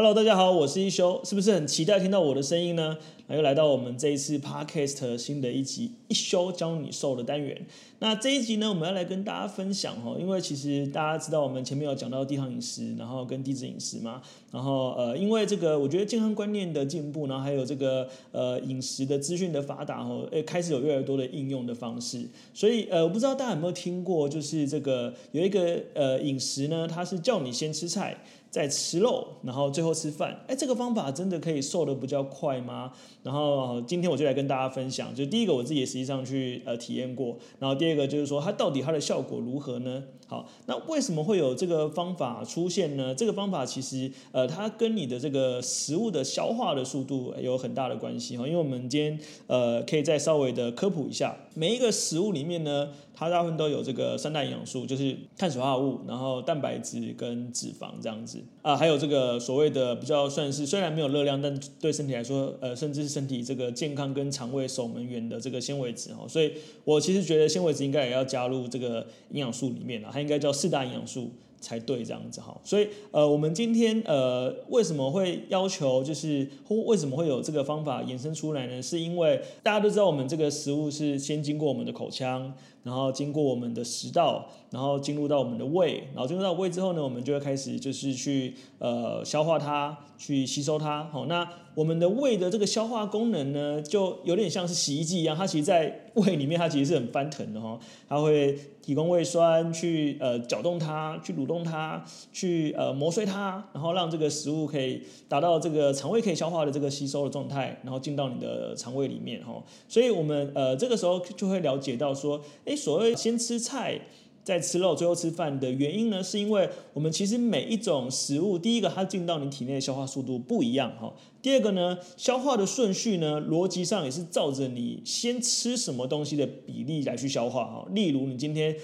Hello，大家好，我是一休，是不是很期待听到我的声音呢？那又来到我们这一次 Podcast 新的一集一休教你瘦的单元。那这一集呢，我们要来跟大家分享哦，因为其实大家知道我们前面有讲到低糖饮食，然后跟低脂饮食嘛，然后呃，因为这个我觉得健康观念的进步，然后还有这个呃饮食的资讯的发达哈，诶开始有越来越多的应用的方式，所以呃，我不知道大家有没有听过，就是这个有一个呃饮食呢，它是叫你先吃菜。再吃肉，然后最后吃饭，哎，这个方法真的可以瘦得比较快吗？然后今天我就来跟大家分享，就第一个我自己也实际上去呃体验过，然后第二个就是说它到底它的效果如何呢？好，那为什么会有这个方法出现呢？这个方法其实呃它跟你的这个食物的消化的速度有很大的关系哈，因为我们今天呃可以再稍微的科普一下，每一个食物里面呢。它大部分都有这个三大营养素，就是碳水化合物，然后蛋白质跟脂肪这样子啊，还有这个所谓的比较算是虽然没有热量，但对身体来说，呃，甚至是身体这个健康跟肠胃守门员的这个纤维质哦，所以我其实觉得纤维质应该也要加入这个营养素里面了，它应该叫四大营养素。才对这样子哈，所以呃，我们今天呃为什么会要求就是或为什么会有这个方法衍生出来呢？是因为大家都知道我们这个食物是先经过我们的口腔，然后经过我们的食道，然后进入到我们的胃，然后进入到胃之后呢，我们就会开始就是去呃消化它，去吸收它。好，那我们的胃的这个消化功能呢，就有点像是洗衣机一样，它其实在胃里面它其实是很翻腾的哈，它会。提供胃酸去呃搅动它，去蠕动它，去呃磨碎它，然后让这个食物可以达到这个肠胃可以消化的这个吸收的状态，然后进到你的肠胃里面哈。所以我们呃这个时候就会了解到说，诶，所谓先吃菜。在吃肉，最后吃饭的原因呢，是因为我们其实每一种食物，第一个它进到你体内的消化速度不一样哈。第二个呢，消化的顺序呢，逻辑上也是照着你先吃什么东西的比例来去消化哈。例如你今天。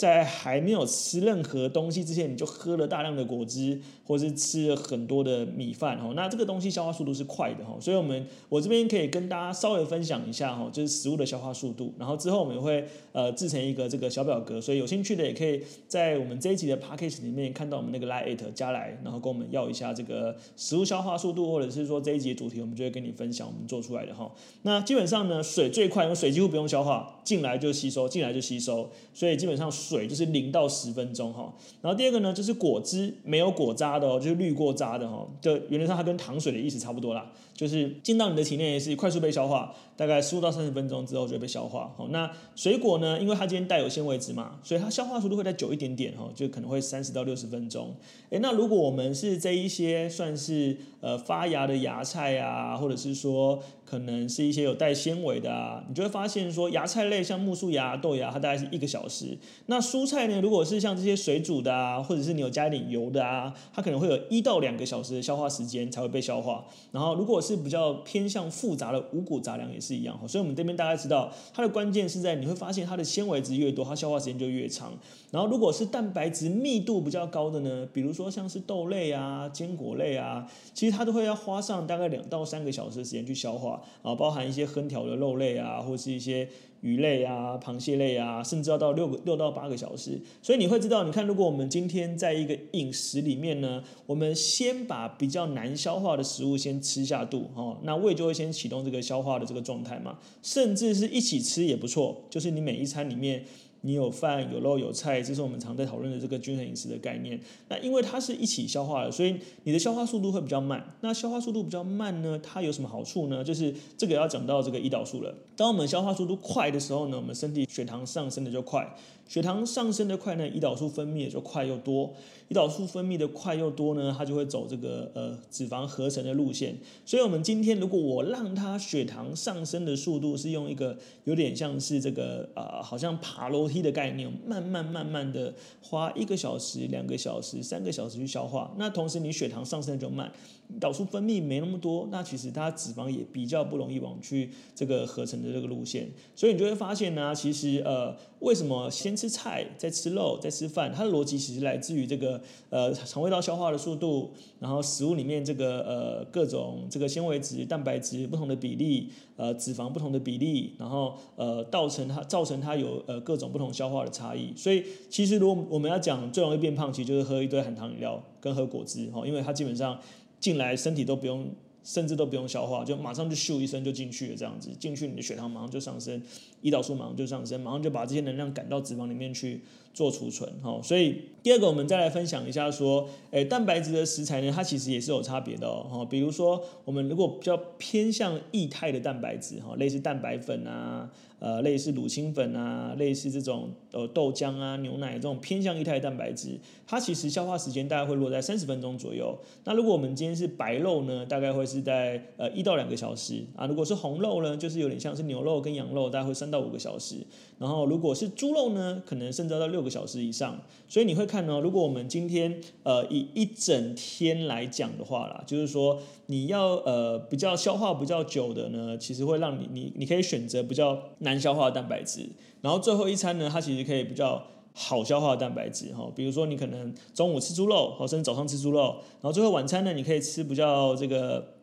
在还没有吃任何东西之前，你就喝了大量的果汁，或是吃了很多的米饭，哈，那这个东西消化速度是快的，哈，所以我们我这边可以跟大家稍微分享一下，哈，就是食物的消化速度，然后之后我们也会呃制成一个这个小表格，所以有兴趣的也可以在我们这一集的 package 里面看到我们那个 line at 加来，然后跟我们要一下这个食物消化速度，或者是说这一集的主题，我们就会跟你分享我们做出来的，哈。那基本上呢，水最快，因为水几乎不用消化，进来就吸收，进来就吸收，所以基本上。水就是零到十分钟哈，然后第二个呢，就是果汁没有果渣的哦，就是滤过渣的哈，就原则上它跟糖水的意思差不多啦，就是进到你的体内也是快速被消化，大概十五到三十分钟之后就会被消化。好，那水果呢，因为它今天带有纤维质嘛，所以它消化速度会再久一点点哈，就可能会三十到六十分钟。诶，那如果我们是这一些算是呃发芽的芽菜啊，或者是说可能是一些有带纤维的啊，你就会发现说芽菜类像木薯芽、豆芽，它大概是一个小时。那蔬菜呢？如果是像这些水煮的啊，或者是你有加一点油的啊，它可能会有一到两个小时的消化时间才会被消化。然后如果是是比较偏向复杂的五谷杂粮也是一样。所以我们这边大概知道，它的关键是在你会发现它的纤维值越多，它消化时间就越长。然后如果是蛋白质密度比较高的呢，比如说像是豆类啊、坚果类啊，其实它都会要花上大概两到三个小时的时间去消化啊，包含一些烹调的肉类啊，或是一些。鱼类啊，螃蟹类啊，甚至要到六个六到八个小时，所以你会知道，你看，如果我们今天在一个饮食里面呢，我们先把比较难消化的食物先吃下肚，哦，那胃就会先启动这个消化的这个状态嘛，甚至是一起吃也不错，就是你每一餐里面。你有饭有肉有菜，这是我们常在讨论的这个均衡饮食的概念。那因为它是一起消化的，所以你的消化速度会比较慢。那消化速度比较慢呢，它有什么好处呢？就是这个要讲到这个胰岛素了。当我们消化速度快的时候呢，我们身体血糖上升的就快。血糖上升的快呢，胰岛素分泌也就快又多。胰岛素分泌的快又多呢，它就会走这个呃脂肪合成的路线。所以，我们今天如果我让它血糖上升的速度是用一个有点像是这个呃好像爬楼梯的概念，慢慢慢慢的花一个小时、两个小时、三个小时去消化。那同时你血糖上升就慢，导出分泌没那么多，那其实它脂肪也比较不容易往去这个合成的这个路线。所以你就会发现呢、其实呃，为什么先吃菜再吃肉再吃饭？它的逻辑其实来自于这个呃肠胃道消化的速度，然后食物里面这个呃各种这个纤维质、蛋白质不同的比例，呃脂肪不同的比例，然后呃造成它造成它有呃各种不同消化的差异。所以其实如果我们要讲最容易变胖，其实就是喝一堆含糖饮料跟喝果汁哈，因为它基本上进来身体都不用。甚至都不用消化，就马上就咻一声就进去了，这样子进去你的血糖马上就上升，胰岛素马上就上升，马上就把这些能量赶到脂肪里面去做储存，哈。所以第二个我们再来分享一下说，诶，蛋白质的食材呢，它其实也是有差别的哦，比如说我们如果比较偏向液态的蛋白质，哈，类似蛋白粉啊。呃，类似乳清粉啊，类似这种呃豆浆啊、牛奶这种偏向液态的蛋白质，它其实消化时间大概会落在三十分钟左右。那如果我们今天是白肉呢，大概会是在呃一到两个小时啊。如果是红肉呢，就是有点像是牛肉跟羊肉，大概会三到五个小时。然后如果是猪肉呢，可能甚至要到六六个小时以上。所以你会看呢，如果我们今天呃以一整天来讲的话啦，就是说你要呃比较消化比较久的呢，其实会让你你你可以选择比较难消化的蛋白质，然后最后一餐呢，它其实可以比较好消化的蛋白质哈，比如说你可能中午吃猪肉，或甚至早上吃猪肉，然后最后晚餐呢，你可以吃比较这个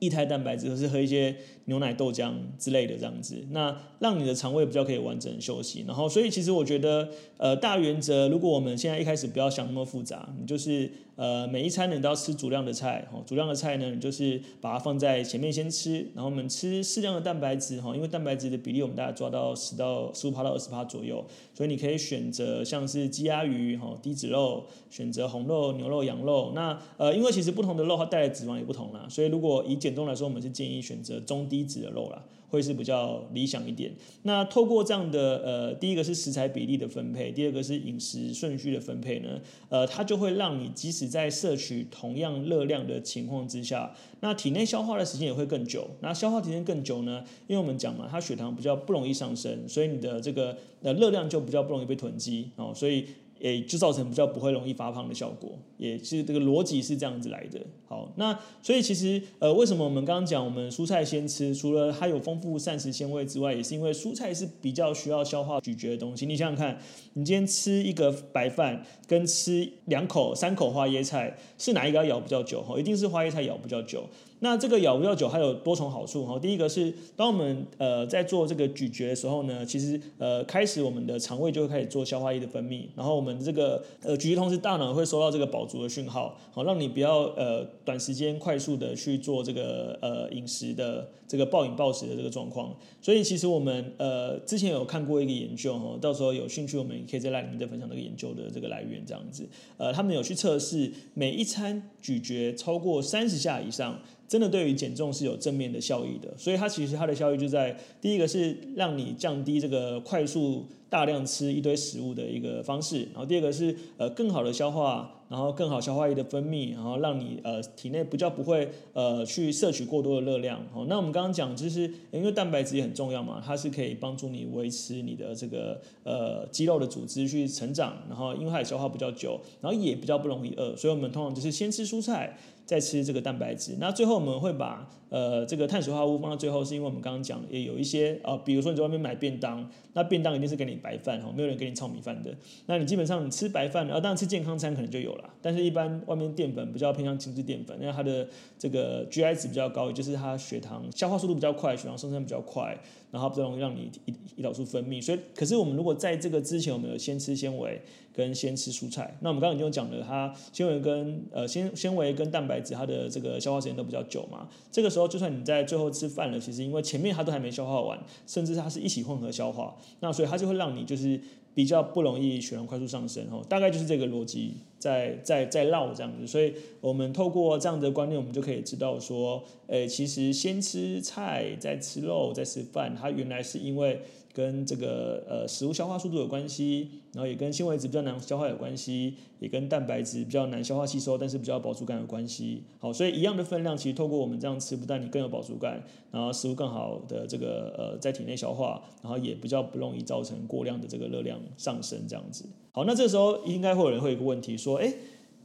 液态蛋白质，或是喝一些牛奶、豆浆之类的这样子，那让你的肠胃比较可以完整休息。然后，所以其实我觉得，呃，大原则，如果我们现在一开始不要想那么复杂，你就是。呃，每一餐呢你都要吃足量的菜，哈，足量的菜呢，你就是把它放在前面先吃，然后我们吃适量的蛋白质，哈，因为蛋白质的比例我们大概抓到十到十五趴到二十趴左右，所以你可以选择像是鸡鸭鱼，哈，低脂肉，选择红肉、牛肉、羊肉。那呃，因为其实不同的肉它带来的脂肪也不同啦，所以如果以减重来说，我们是建议选择中低脂的肉啦。会是比较理想一点。那透过这样的呃，第一个是食材比例的分配，第二个是饮食顺序的分配呢，呃，它就会让你即使在摄取同样热量的情况之下，那体内消化的时间也会更久。那消化时间更久呢，因为我们讲嘛，它血糖比较不容易上升，所以你的这个呃热量就比较不容易被囤积哦，所以。也就造成比较不会容易发胖的效果，也是这个逻辑是这样子来的。好，那所以其实呃，为什么我们刚刚讲我们蔬菜先吃，除了它有丰富膳食纤维之外，也是因为蔬菜是比较需要消化咀嚼的东西。你想想看，你今天吃一个白饭，跟吃两口、三口花椰菜，是哪一个要咬比较久？哈，一定是花椰菜咬比较久。那这个咬比较久，还有多重好处哈。第一个是，当我们呃在做这个咀嚼的时候呢，其实呃开始我们的肠胃就会开始做消化液的分泌，然后我们这个呃咀嚼同时，大脑会收到这个饱足的讯号，好让你不要呃短时间快速的去做这个呃饮食的这个暴饮暴食的这个状况。所以其实我们呃之前有看过一个研究哈，到时候有兴趣我们也可以在 LINE 里面再分享这个研究的这个来源这样子。呃，他们有去测试每一餐咀嚼超过三十下以上。真的对于减重是有正面的效益的，所以它其实它的效益就在第一个是让你降低这个快速大量吃一堆食物的一个方式，然后第二个是呃更好的消化，然后更好消化液的分泌，然后让你呃体内比较不会呃去摄取过多的热量。好，那我们刚刚讲就是因为蛋白质也很重要嘛，它是可以帮助你维持你的这个呃肌肉的组织去成长，然后因为它也消化比较久，然后也比较不容易饿，所以我们通常就是先吃蔬菜。再吃这个蛋白质，那最后我们会把呃这个碳水化合物放到最后，是因为我们刚刚讲也有一些啊、呃，比如说你在外面买便当，那便当一定是给你白饭哈，没有人给你糙米饭的。那你基本上你吃白饭，啊当然吃健康餐可能就有了，但是一般外面淀粉比较偏向精致淀粉，因为它的这个 GI 值比较高，也就是它血糖消化速度比较快，血糖上升比较快，然后比较容易让你胰胰岛素分泌。所以，可是我们如果在这个之前，我们有先吃纤维。跟先吃蔬菜，那我们刚刚已经讲了，它纤维跟呃纤纤维跟蛋白质，它的这个消化时间都比较久嘛。这个时候，就算你在最后吃饭了，其实因为前面它都还没消化完，甚至它是一起混合消化，那所以它就会让你就是比较不容易血糖快速上升哦。大概就是这个逻辑在在在绕这样子，所以我们透过这样的观念，我们就可以知道说，诶，其实先吃菜再吃肉再吃饭，它原来是因为。跟这个呃食物消化速度有关系，然后也跟纤维质比较难消化有关系，也跟蛋白质比较难消化吸收，但是比较饱足感有关系。好，所以一样的分量，其实透过我们这样吃，不但你更有饱足感，然后食物更好的这个呃在体内消化，然后也比较不容易造成过量的这个热量上升这样子。好，那这时候应该会有人会有一个问题说，哎，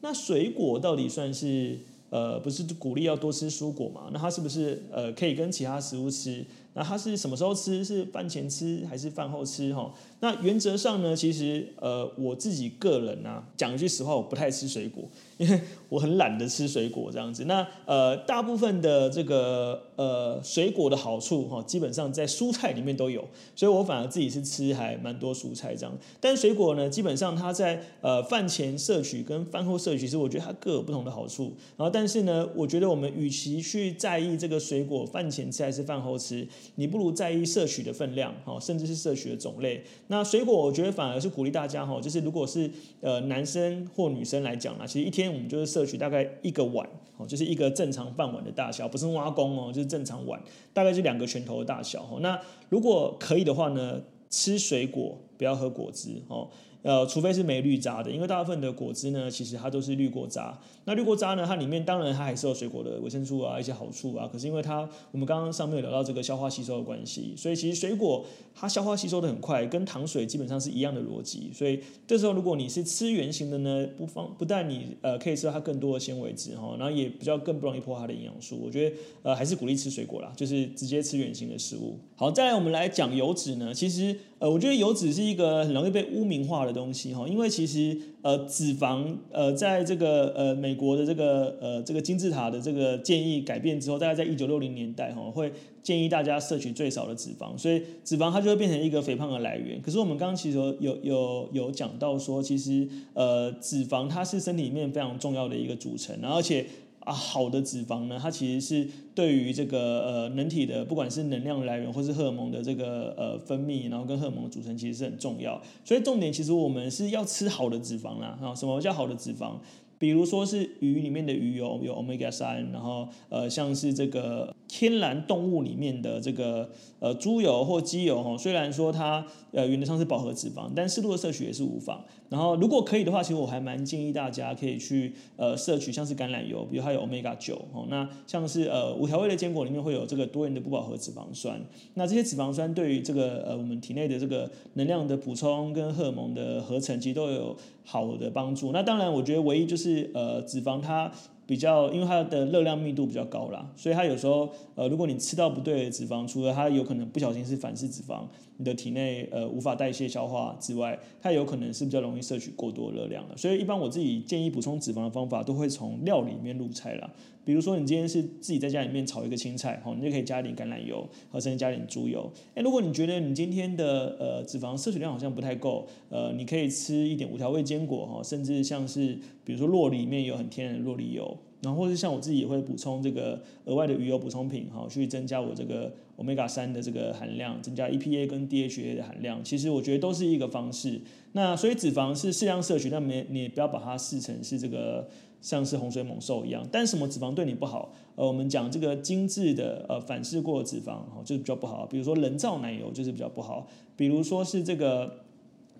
那水果到底算是呃不是鼓励要多吃蔬果嘛？那它是不是呃可以跟其他食物吃？那它是什么时候吃？是饭前吃还是饭后吃？哈，那原则上呢，其实呃我自己个人啊，讲句实话，我不太吃水果。因为我很懒得吃水果这样子，那呃大部分的这个呃水果的好处哈，基本上在蔬菜里面都有，所以我反而自己是吃还蛮多蔬菜这样。但水果呢，基本上它在呃饭前摄取跟饭后摄取，其实我觉得它各有不同的好处。然后但是呢，我觉得我们与其去在意这个水果饭前吃还是饭后吃，你不如在意摄取的分量哈，甚至是摄取的种类。那水果我觉得反而是鼓励大家哈，就是如果是呃男生或女生来讲啊，其实一天。我们就是摄取大概一个碗，哦，就是一个正常饭碗的大小，不是挖工哦，就是正常碗，大概就两个拳头的大小。哦，那如果可以的话呢，吃水果，不要喝果汁，哦。呃，除非是没滤渣的，因为大部分的果汁呢，其实它都是滤过渣。那滤过渣呢，它里面当然它还是有水果的维生素啊，一些好处啊。可是因为它，我们刚刚上面有聊到这个消化吸收的关系，所以其实水果它消化吸收的很快，跟糖水基本上是一样的逻辑。所以这时候如果你是吃原型的呢，不方不但你呃可以吃到它更多的纤维质哈，然后也比较更不容易破坏它的营养素。我觉得呃还是鼓励吃水果啦，就是直接吃原型的食物。好，再来我们来讲油脂呢，其实。呃，我觉得油脂是一个很容易被污名化的东西哈，因为其实呃脂肪呃在这个呃美国的这个呃这个金字塔的这个建议改变之后，大概在一九六零年代哈，会建议大家摄取最少的脂肪，所以脂肪它就会变成一个肥胖的来源。可是我们刚刚其实有有有有讲到说，其实呃脂肪它是身体里面非常重要的一个组成，而且。啊，好的脂肪呢，它其实是对于这个呃人体的不管是能量来源或是荷尔蒙的这个呃分泌，然后跟荷尔蒙的组成其实是很重要。所以重点其实我们是要吃好的脂肪啦。啊，什么叫好的脂肪？比如说是鱼里面的鱼油有 omega 三，然后呃像是这个天然动物里面的这个呃猪油或鸡油哈，虽然说它呃原则上是饱和脂肪，但适度的摄取也是无妨。然后，如果可以的话，其实我还蛮建议大家可以去呃摄取像是橄榄油，比如它有 omega 九哦。那像是呃无调味的坚果里面会有这个多元的不饱和脂肪酸。那这些脂肪酸对于这个呃我们体内的这个能量的补充跟荷尔蒙的合成，其实都有好的帮助。那当然，我觉得唯一就是是呃脂肪它。比较，因为它的热量密度比较高啦，所以它有时候，呃，如果你吃到不对的脂肪，除了它有可能不小心是反式脂肪，你的体内呃无法代谢消化之外，它有可能是比较容易摄取过多热量了。所以一般我自己建议补充脂肪的方法，都会从料里面入菜啦。比如说你今天是自己在家里面炒一个青菜，好，你就可以加一点橄榄油，或者加点猪油。哎，如果你觉得你今天的呃脂肪摄取量好像不太够，呃，你可以吃一点无调味坚果哈，甚至像是比如说酪梨里面有很天然的酪梨油。然后，或是像我自己也会补充这个额外的鱼油补充品，哈，去增加我这个 omega 三的这个含量，增加 EPA 跟 DHA 的含量。其实我觉得都是一个方式。那所以脂肪是适量摄取，但没你也不要把它视成是这个像是洪水猛兽一样。但什么脂肪对你不好？呃，我们讲这个精致的呃反式过脂肪，哈，就是比较不好。比如说人造奶油就是比较不好。比如说是这个。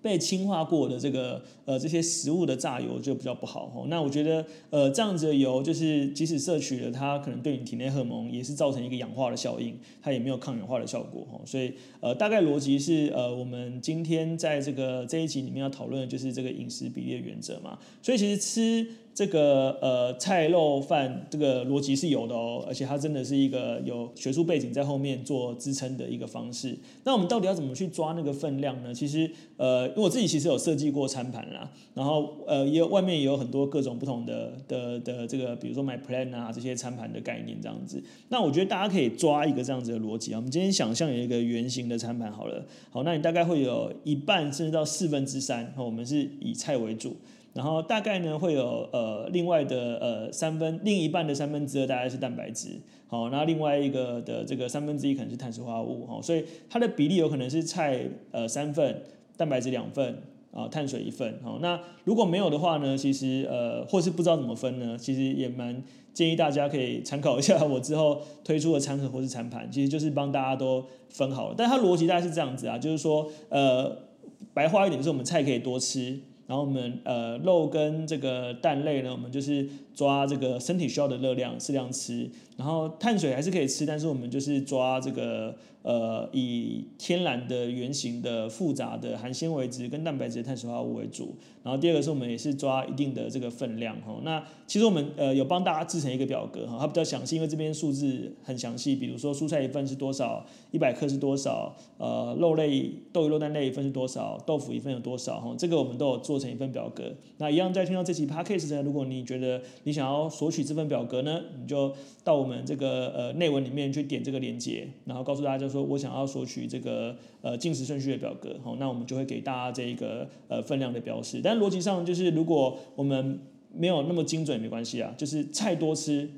被氢化过的这个呃这些食物的榨油就比较不好吼，那我觉得呃这样子的油就是即使摄取了它，可能对你体内荷尔蒙也是造成一个氧化的效应，它也没有抗氧化的效果吼，所以呃大概逻辑是呃我们今天在这个这一集里面要讨论的就是这个饮食比例的原则嘛，所以其实吃。这个呃菜肉饭这个逻辑是有的哦，而且它真的是一个有学术背景在后面做支撑的一个方式。那我们到底要怎么去抓那个分量呢？其实呃，因为我自己其实有设计过餐盘啦，然后呃也有外面也有很多各种不同的的的这个，比如说 MyPlan 啊这些餐盘的概念这样子。那我觉得大家可以抓一个这样子的逻辑啊。我们今天想象有一个圆形的餐盘好了，好，那你大概会有一半甚至到四分之三，我们是以菜为主。然后大概呢会有呃另外的呃三分另一半的三分之二大概是蛋白质，好，那另外一个的这个三分之一可能是碳水化合物，哈，所以它的比例有可能是菜呃三份，蛋白质两份，啊碳水一份，好，那如果没有的话呢，其实呃或是不知道怎么分呢，其实也蛮建议大家可以参考一下我之后推出的餐盒或是餐盘，其实就是帮大家都分好了，但它逻辑大概是这样子啊，就是说呃白话一点就是我们菜可以多吃。然后我们呃肉跟这个蛋类呢，我们就是抓这个身体需要的热量，适量吃。然后碳水还是可以吃，但是我们就是抓这个呃以天然的原型的复杂的含纤维质跟蛋白质的碳水化合物为主。然后第二个是我们也是抓一定的这个分量哈。那其实我们呃有帮大家制成一个表格哈，它比较详细，因为这边数字很详细。比如说蔬菜一份是多少，一百克是多少，呃肉类豆鱼肉蛋类一份是多少，豆腐一份有多少哈，这个我们都有做成一份表格。那一样在听到这期 podcast 呢，如果你觉得你想要索取这份表格呢，你就到我们这个呃内文里面去点这个链接，然后告诉大家说我想要索取这个呃进食顺序的表格，好，那我们就会给大家这一个呃分量的标示。但逻辑上就是如果我们没有那么精准也没关系啊，就是菜多吃，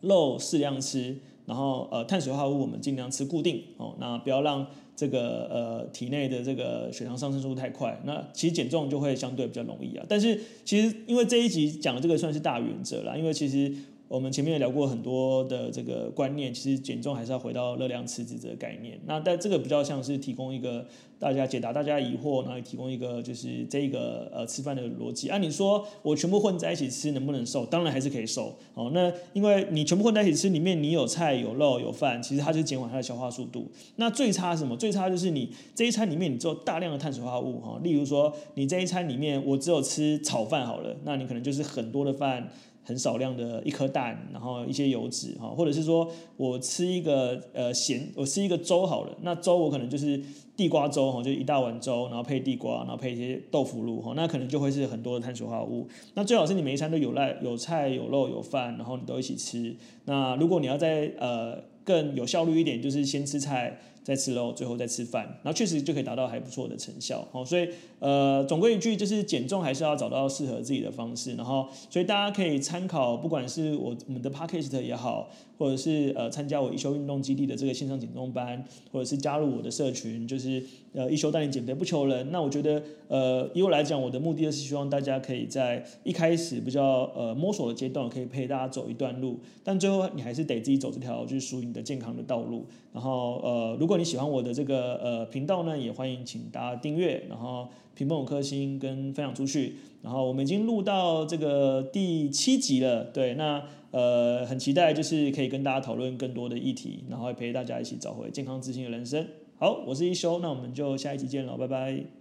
肉适量吃，然后呃碳水化合物我们尽量吃固定哦，那不要让这个呃体内的这个血糖上升速度太快，那其实减重就会相对比较容易啊。但是其实因为这一集讲的这个算是大原则啦，因为其实。我们前面也聊过很多的这个观念，其实减重还是要回到热量赤字这个概念。那但这个比较像是提供一个大家解答大家疑惑，然后提供一个就是这个呃吃饭的逻辑。按、啊、你说我全部混在一起吃能不能瘦？当然还是可以瘦。哦，那因为你全部混在一起吃，里面你有菜有肉有饭，其实它就减缓它的消化速度。那最差是什么？最差就是你这一餐里面你做大量的碳水化合物哈，例如说你这一餐里面我只有吃炒饭好了，那你可能就是很多的饭。很少量的一颗蛋，然后一些油脂哈，或者是说我吃一个呃咸，我吃一个粥好了，那粥我可能就是地瓜粥哈，就一大碗粥，然后配地瓜，然后配一些豆腐乳哈，那可能就会是很多的碳水化合物。那最好是你每一餐都有赖有菜有肉有饭，然后你都一起吃。那如果你要再呃更有效率一点，就是先吃菜。再吃肉，最后再吃饭，然后确实就可以达到还不错的成效。哦，所以呃，总归一句就是减重还是要找到适合自己的方式。然后，所以大家可以参考，不管是我我们的 Podcast 也好，或者是呃参加我一休运动基地的这个线上减重班，或者是加入我的社群，就是呃一休带你减肥不求人。那我觉得呃，以我来讲，我的目的就是希望大家可以在一开始比较呃摸索的阶段，可以陪大家走一段路，但最后你还是得自己走这条就是属于你的健康的道路。然后呃，如果你喜欢我的这个呃频道呢，也欢迎请大家订阅，然后评分五颗星跟分享出去。然后我们已经录到这个第七集了，对，那呃很期待就是可以跟大家讨论更多的议题，然后陪大家一起找回健康自信的人生。好，我是一休，那我们就下一集见了，拜拜。